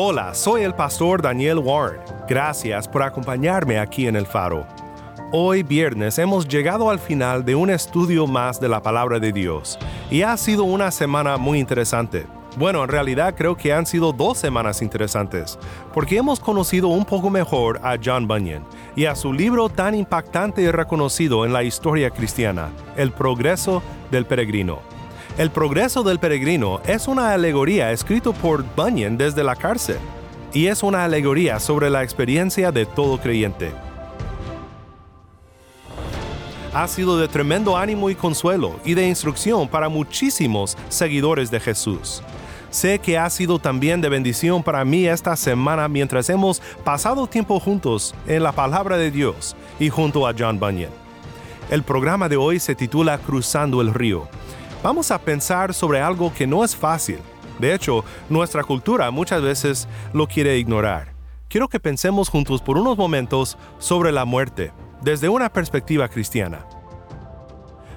Hola, soy el pastor Daniel Warren. Gracias por acompañarme aquí en el faro. Hoy viernes hemos llegado al final de un estudio más de la palabra de Dios y ha sido una semana muy interesante. Bueno, en realidad creo que han sido dos semanas interesantes, porque hemos conocido un poco mejor a John Bunyan y a su libro tan impactante y reconocido en la historia cristiana, El progreso del peregrino. El progreso del peregrino es una alegoría escrito por Bunyan desde la cárcel y es una alegoría sobre la experiencia de todo creyente. Ha sido de tremendo ánimo y consuelo y de instrucción para muchísimos seguidores de Jesús. Sé que ha sido también de bendición para mí esta semana mientras hemos pasado tiempo juntos en la palabra de Dios y junto a John Bunyan. El programa de hoy se titula Cruzando el río vamos a pensar sobre algo que no es fácil. De hecho, nuestra cultura muchas veces lo quiere ignorar. Quiero que pensemos juntos por unos momentos sobre la muerte, desde una perspectiva cristiana.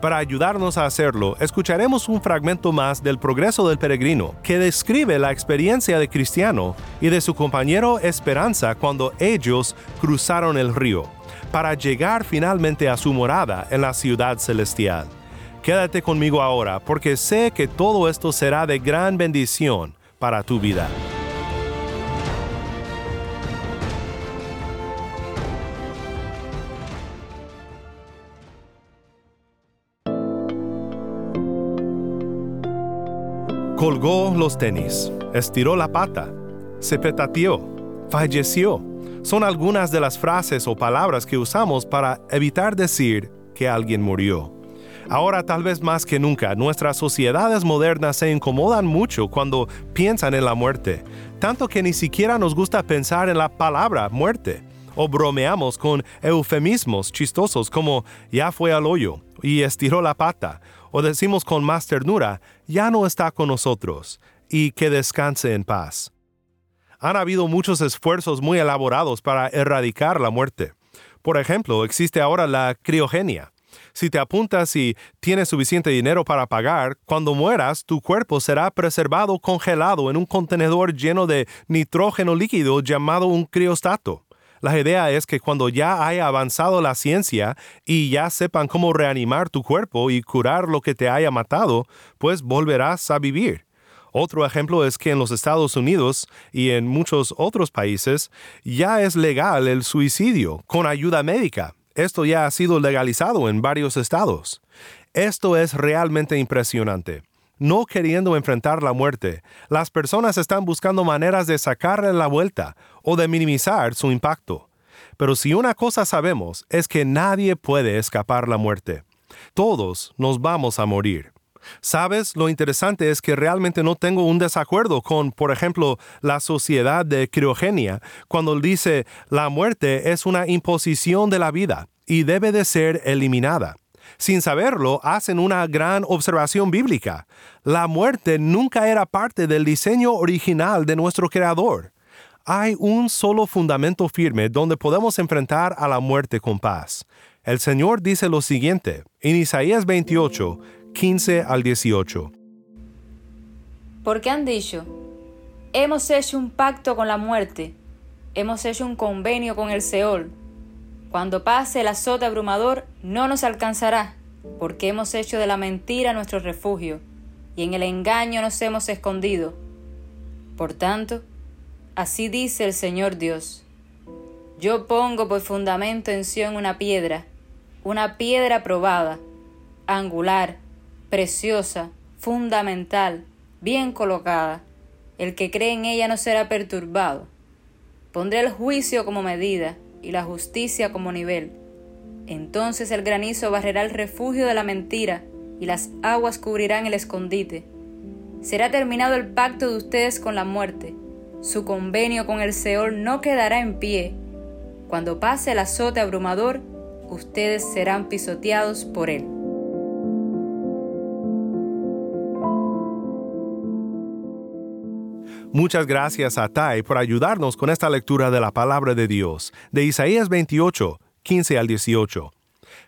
Para ayudarnos a hacerlo, escucharemos un fragmento más del progreso del peregrino, que describe la experiencia de Cristiano y de su compañero Esperanza cuando ellos cruzaron el río, para llegar finalmente a su morada en la ciudad celestial. Quédate conmigo ahora porque sé que todo esto será de gran bendición para tu vida. Colgó los tenis, estiró la pata, se petateó, falleció. Son algunas de las frases o palabras que usamos para evitar decir que alguien murió. Ahora tal vez más que nunca, nuestras sociedades modernas se incomodan mucho cuando piensan en la muerte, tanto que ni siquiera nos gusta pensar en la palabra muerte, o bromeamos con eufemismos chistosos como ya fue al hoyo y estiró la pata, o decimos con más ternura, ya no está con nosotros, y que descanse en paz. Han habido muchos esfuerzos muy elaborados para erradicar la muerte. Por ejemplo, existe ahora la criogenia, si te apuntas y tienes suficiente dinero para pagar, cuando mueras tu cuerpo será preservado congelado en un contenedor lleno de nitrógeno líquido llamado un criostato. La idea es que cuando ya haya avanzado la ciencia y ya sepan cómo reanimar tu cuerpo y curar lo que te haya matado, pues volverás a vivir. Otro ejemplo es que en los Estados Unidos y en muchos otros países ya es legal el suicidio con ayuda médica esto ya ha sido legalizado en varios estados. Esto es realmente impresionante. No queriendo enfrentar la muerte, las personas están buscando maneras de sacarle la vuelta o de minimizar su impacto. Pero si una cosa sabemos es que nadie puede escapar la muerte. Todos nos vamos a morir. Sabes, lo interesante es que realmente no tengo un desacuerdo con, por ejemplo, la sociedad de criogenia, cuando dice la muerte es una imposición de la vida y debe de ser eliminada. Sin saberlo, hacen una gran observación bíblica. La muerte nunca era parte del diseño original de nuestro Creador. Hay un solo fundamento firme donde podemos enfrentar a la muerte con paz. El Señor dice lo siguiente en Isaías 28, 15 al 18. Porque han dicho, hemos hecho un pacto con la muerte, hemos hecho un convenio con el Seol. Cuando pase el azote abrumador, no nos alcanzará, porque hemos hecho de la mentira nuestro refugio, y en el engaño nos hemos escondido. Por tanto, así dice el Señor Dios. Yo pongo por fundamento en Sión una piedra, una piedra probada, angular, preciosa, fundamental, bien colocada. El que cree en ella no será perturbado. Pondré el juicio como medida y la justicia como nivel. Entonces el granizo barrerá el refugio de la mentira y las aguas cubrirán el escondite. Será terminado el pacto de ustedes con la muerte. Su convenio con el Seol no quedará en pie. Cuando pase el azote abrumador, ustedes serán pisoteados por él. Muchas gracias a Tai por ayudarnos con esta lectura de la palabra de Dios, de Isaías 28, 15 al 18.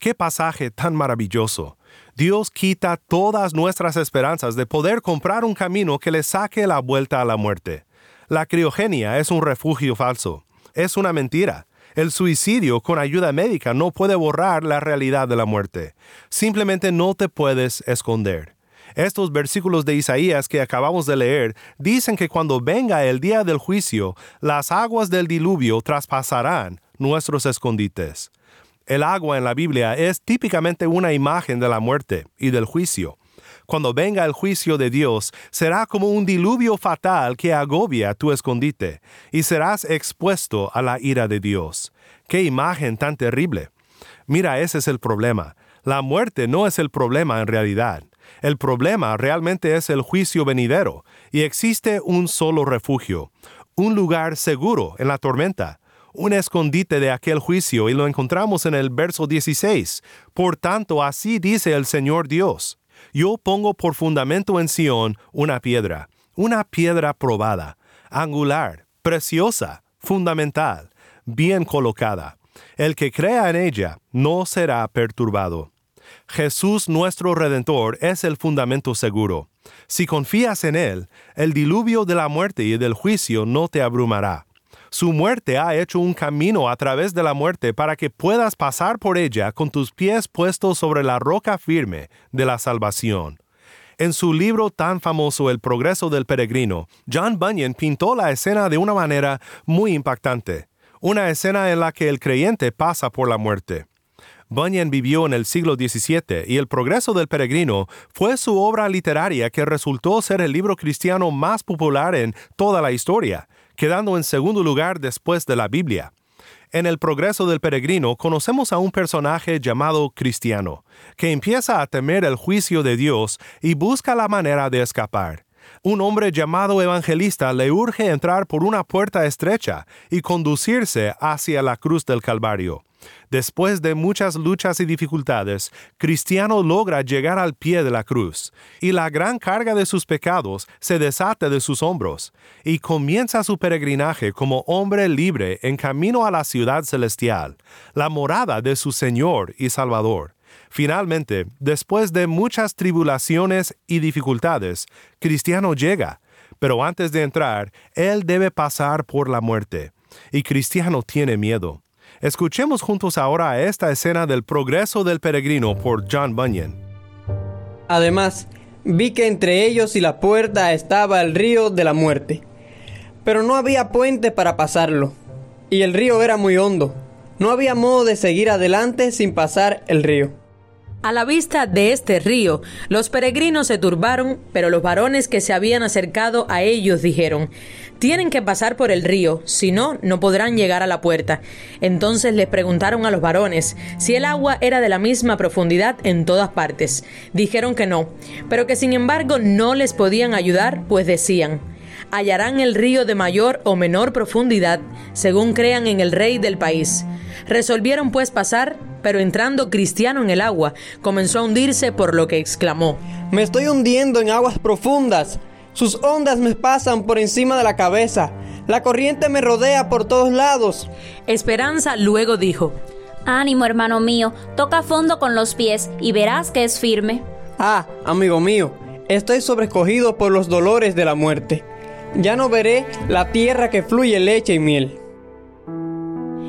Qué pasaje tan maravilloso. Dios quita todas nuestras esperanzas de poder comprar un camino que le saque la vuelta a la muerte. La criogenia es un refugio falso. Es una mentira. El suicidio con ayuda médica no puede borrar la realidad de la muerte. Simplemente no te puedes esconder. Estos versículos de Isaías que acabamos de leer dicen que cuando venga el día del juicio, las aguas del diluvio traspasarán nuestros escondites. El agua en la Biblia es típicamente una imagen de la muerte y del juicio. Cuando venga el juicio de Dios, será como un diluvio fatal que agobia tu escondite, y serás expuesto a la ira de Dios. ¡Qué imagen tan terrible! Mira, ese es el problema. La muerte no es el problema en realidad. El problema realmente es el juicio venidero, y existe un solo refugio, un lugar seguro en la tormenta, un escondite de aquel juicio, y lo encontramos en el verso 16. Por tanto, así dice el Señor Dios. Yo pongo por fundamento en Sión una piedra, una piedra probada, angular, preciosa, fundamental, bien colocada. El que crea en ella no será perturbado. Jesús nuestro Redentor es el fundamento seguro. Si confías en Él, el diluvio de la muerte y del juicio no te abrumará. Su muerte ha hecho un camino a través de la muerte para que puedas pasar por ella con tus pies puestos sobre la roca firme de la salvación. En su libro tan famoso El progreso del peregrino, John Bunyan pintó la escena de una manera muy impactante, una escena en la que el creyente pasa por la muerte. Bunyan vivió en el siglo XVII y El progreso del peregrino fue su obra literaria que resultó ser el libro cristiano más popular en toda la historia, quedando en segundo lugar después de la Biblia. En el progreso del peregrino conocemos a un personaje llamado Cristiano, que empieza a temer el juicio de Dios y busca la manera de escapar. Un hombre llamado evangelista le urge entrar por una puerta estrecha y conducirse hacia la cruz del Calvario. Después de muchas luchas y dificultades, Cristiano logra llegar al pie de la cruz, y la gran carga de sus pecados se desata de sus hombros, y comienza su peregrinaje como hombre libre en camino a la ciudad celestial, la morada de su Señor y Salvador. Finalmente, después de muchas tribulaciones y dificultades, Cristiano llega, pero antes de entrar, él debe pasar por la muerte, y Cristiano tiene miedo. Escuchemos juntos ahora esta escena del progreso del peregrino por John Bunyan. Además, vi que entre ellos y la puerta estaba el río de la muerte, pero no había puente para pasarlo, y el río era muy hondo. No había modo de seguir adelante sin pasar el río. A la vista de este río, los peregrinos se turbaron, pero los varones que se habían acercado a ellos dijeron, tienen que pasar por el río, si no, no podrán llegar a la puerta. Entonces les preguntaron a los varones si el agua era de la misma profundidad en todas partes. Dijeron que no, pero que sin embargo no les podían ayudar, pues decían, hallarán el río de mayor o menor profundidad, según crean en el rey del país. Resolvieron pues pasar, pero entrando Cristiano en el agua, comenzó a hundirse por lo que exclamó, Me estoy hundiendo en aguas profundas. Sus ondas me pasan por encima de la cabeza. La corriente me rodea por todos lados. Esperanza luego dijo, Ánimo, hermano mío, toca fondo con los pies y verás que es firme. Ah, amigo mío, estoy sobrecogido por los dolores de la muerte. Ya no veré la tierra que fluye leche y miel.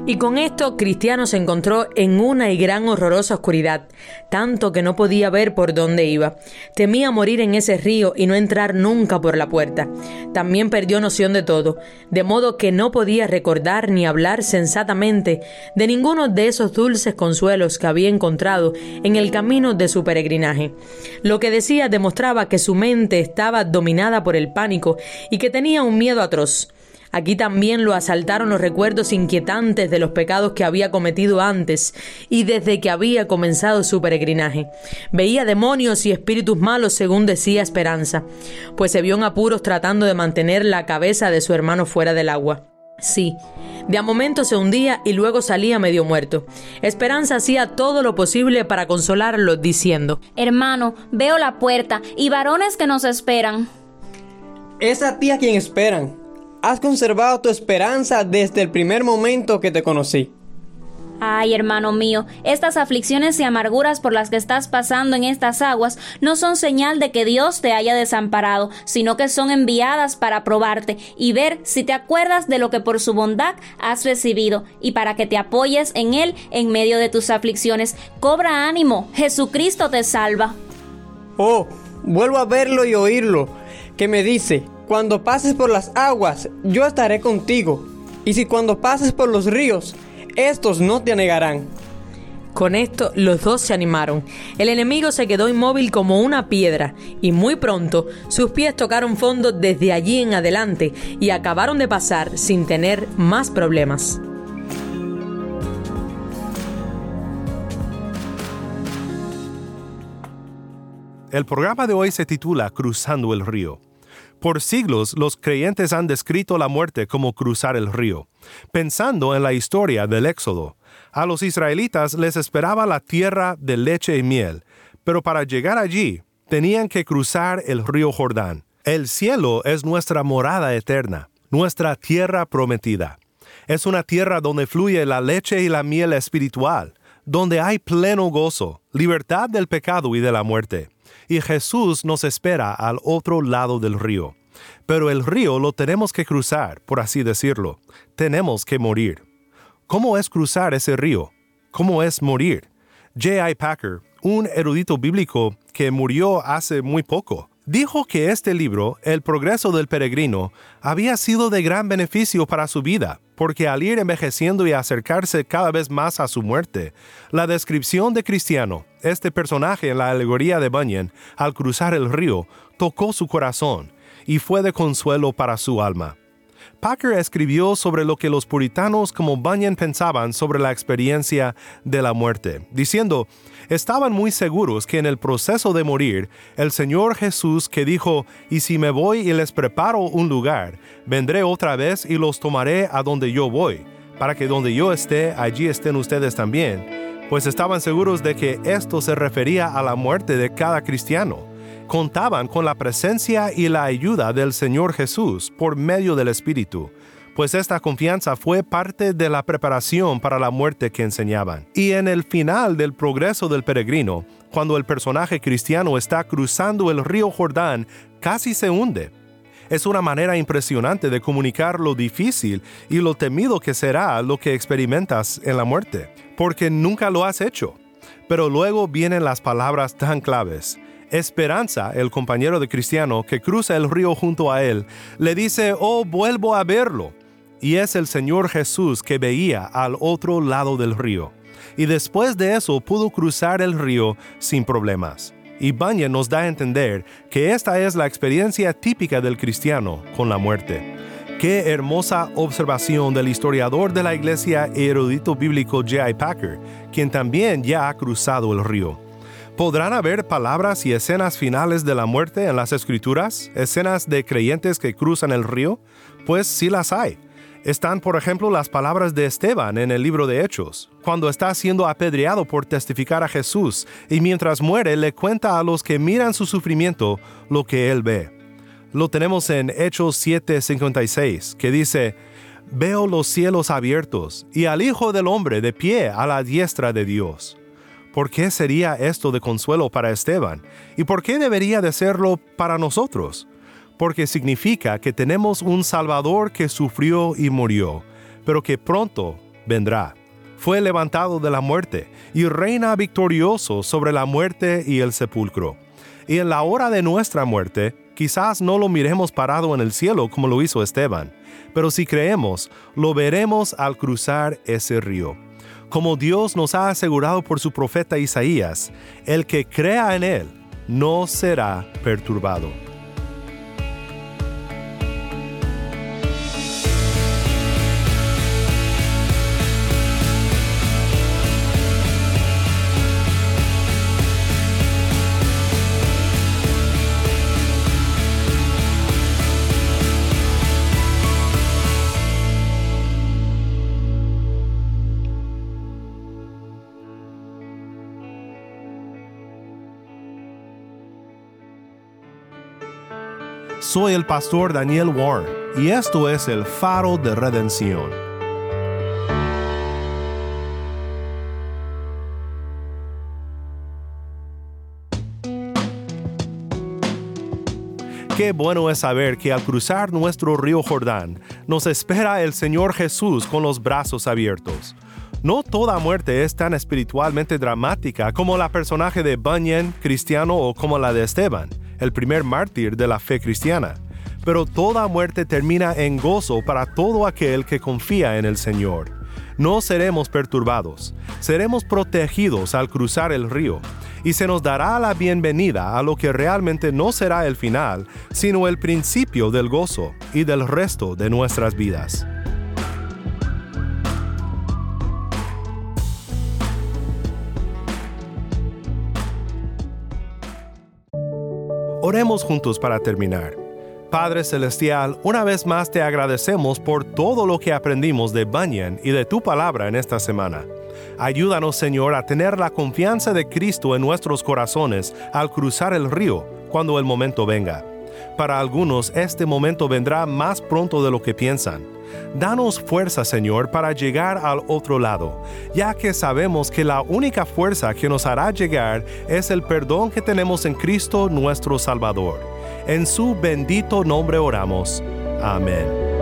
Y con esto Cristiano se encontró en una y gran horrorosa oscuridad, tanto que no podía ver por dónde iba. Temía morir en ese río y no entrar nunca por la puerta. También perdió noción de todo, de modo que no podía recordar ni hablar sensatamente de ninguno de esos dulces consuelos que había encontrado en el camino de su peregrinaje. Lo que decía demostraba que su mente estaba dominada por el pánico y que tenía un miedo atroz. Aquí también lo asaltaron los recuerdos inquietantes de los pecados que había cometido antes y desde que había comenzado su peregrinaje. Veía demonios y espíritus malos según decía Esperanza, pues se vio en apuros tratando de mantener la cabeza de su hermano fuera del agua. Sí, de a momento se hundía y luego salía medio muerto. Esperanza hacía todo lo posible para consolarlo, diciendo, Hermano, veo la puerta y varones que nos esperan. Es a ti a quien esperan. Has conservado tu esperanza desde el primer momento que te conocí. Ay, hermano mío, estas aflicciones y amarguras por las que estás pasando en estas aguas no son señal de que Dios te haya desamparado, sino que son enviadas para probarte y ver si te acuerdas de lo que por su bondad has recibido y para que te apoyes en Él en medio de tus aflicciones. Cobra ánimo, Jesucristo te salva. Oh, vuelvo a verlo y oírlo, que me dice, cuando pases por las aguas, yo estaré contigo. Y si cuando pases por los ríos, estos no te anegarán. Con esto los dos se animaron. El enemigo se quedó inmóvil como una piedra y muy pronto sus pies tocaron fondo desde allí en adelante y acabaron de pasar sin tener más problemas. El programa de hoy se titula Cruzando el río. Por siglos los creyentes han descrito la muerte como cruzar el río, pensando en la historia del Éxodo. A los israelitas les esperaba la tierra de leche y miel, pero para llegar allí tenían que cruzar el río Jordán. El cielo es nuestra morada eterna, nuestra tierra prometida. Es una tierra donde fluye la leche y la miel espiritual, donde hay pleno gozo, libertad del pecado y de la muerte y Jesús nos espera al otro lado del río. Pero el río lo tenemos que cruzar, por así decirlo. Tenemos que morir. ¿Cómo es cruzar ese río? ¿Cómo es morir? J.I. Packer, un erudito bíblico que murió hace muy poco, dijo que este libro, El progreso del peregrino, había sido de gran beneficio para su vida, porque al ir envejeciendo y acercarse cada vez más a su muerte, la descripción de Cristiano, este personaje en la alegoría de Bunyan, al cruzar el río, tocó su corazón y fue de consuelo para su alma. Packer escribió sobre lo que los puritanos como Bunyan pensaban sobre la experiencia de la muerte, diciendo, estaban muy seguros que en el proceso de morir, el Señor Jesús que dijo, y si me voy y les preparo un lugar, vendré otra vez y los tomaré a donde yo voy, para que donde yo esté, allí estén ustedes también, pues estaban seguros de que esto se refería a la muerte de cada cristiano contaban con la presencia y la ayuda del Señor Jesús por medio del Espíritu, pues esta confianza fue parte de la preparación para la muerte que enseñaban. Y en el final del progreso del peregrino, cuando el personaje cristiano está cruzando el río Jordán, casi se hunde. Es una manera impresionante de comunicar lo difícil y lo temido que será lo que experimentas en la muerte, porque nunca lo has hecho. Pero luego vienen las palabras tan claves. Esperanza, el compañero de Cristiano que cruza el río junto a él, le dice, oh, vuelvo a verlo. Y es el Señor Jesús que veía al otro lado del río. Y después de eso pudo cruzar el río sin problemas. Y Bunyan nos da a entender que esta es la experiencia típica del cristiano con la muerte. Qué hermosa observación del historiador de la iglesia y erudito bíblico J.I. Packer, quien también ya ha cruzado el río. ¿Podrán haber palabras y escenas finales de la muerte en las escrituras? ¿Escenas de creyentes que cruzan el río? Pues sí las hay. Están, por ejemplo, las palabras de Esteban en el libro de Hechos, cuando está siendo apedreado por testificar a Jesús y mientras muere le cuenta a los que miran su sufrimiento lo que él ve. Lo tenemos en Hechos 7:56, que dice, Veo los cielos abiertos y al Hijo del Hombre de pie a la diestra de Dios. ¿Por qué sería esto de consuelo para Esteban? ¿Y por qué debería de serlo para nosotros? Porque significa que tenemos un Salvador que sufrió y murió, pero que pronto vendrá. Fue levantado de la muerte y reina victorioso sobre la muerte y el sepulcro. Y en la hora de nuestra muerte, quizás no lo miremos parado en el cielo como lo hizo Esteban, pero si creemos, lo veremos al cruzar ese río. Como Dios nos ha asegurado por su profeta Isaías, el que crea en Él no será perturbado. Soy el pastor Daniel Warren y esto es el faro de redención. Qué bueno es saber que al cruzar nuestro río Jordán nos espera el Señor Jesús con los brazos abiertos. No toda muerte es tan espiritualmente dramática como la personaje de Bunyan, cristiano o como la de Esteban el primer mártir de la fe cristiana. Pero toda muerte termina en gozo para todo aquel que confía en el Señor. No seremos perturbados, seremos protegidos al cruzar el río, y se nos dará la bienvenida a lo que realmente no será el final, sino el principio del gozo y del resto de nuestras vidas. Oremos juntos para terminar. Padre Celestial, una vez más te agradecemos por todo lo que aprendimos de Bunyan y de tu palabra en esta semana. Ayúdanos, Señor, a tener la confianza de Cristo en nuestros corazones al cruzar el río cuando el momento venga. Para algunos este momento vendrá más pronto de lo que piensan. Danos fuerza, Señor, para llegar al otro lado, ya que sabemos que la única fuerza que nos hará llegar es el perdón que tenemos en Cristo nuestro Salvador. En su bendito nombre oramos. Amén.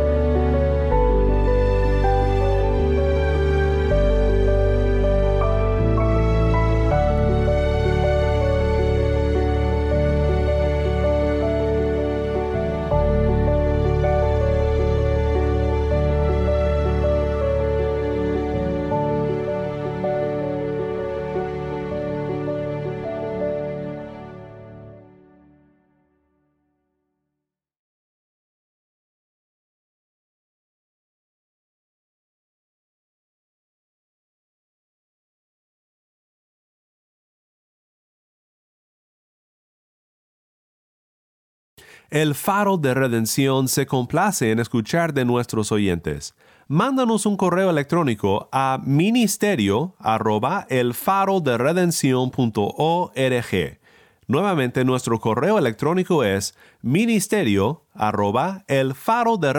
El faro de redención se complace en escuchar de nuestros oyentes. Mándanos un correo electrónico a ministerio arroba el faro de Nuevamente nuestro correo electrónico es ministerio arroba el faro de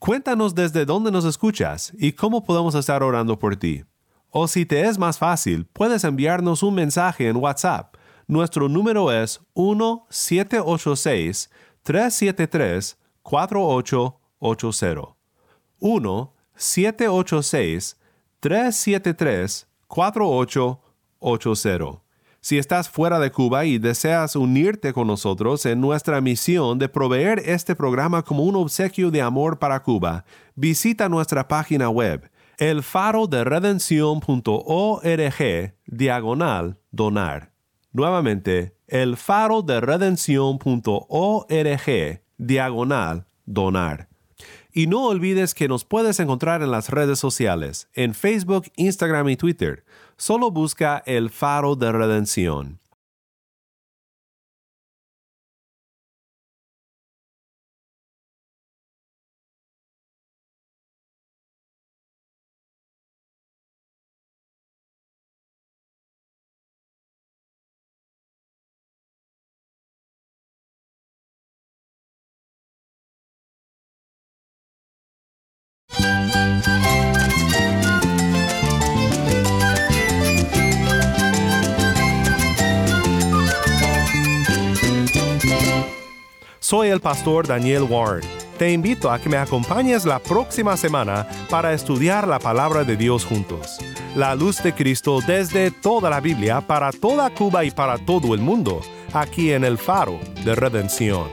Cuéntanos desde dónde nos escuchas y cómo podemos estar orando por ti. O si te es más fácil, puedes enviarnos un mensaje en WhatsApp nuestro número es 1-786-373-4880. 1-786-373-4880. Si estás fuera de Cuba y deseas unirte con nosotros en nuestra misión de proveer este programa como un obsequio de amor para Cuba, visita nuestra página web elfaroderedención.org diagonal donar. Nuevamente, el faro de redención.org diagonal donar. Y no olvides que nos puedes encontrar en las redes sociales, en Facebook, Instagram y Twitter. Solo busca el faro de redención. Soy el pastor Daniel Warren Te invito a que me acompañes la próxima semana para estudiar la palabra de Dios juntos. La luz de Cristo desde toda la Biblia para toda Cuba y para todo el mundo, aquí en el faro de redención.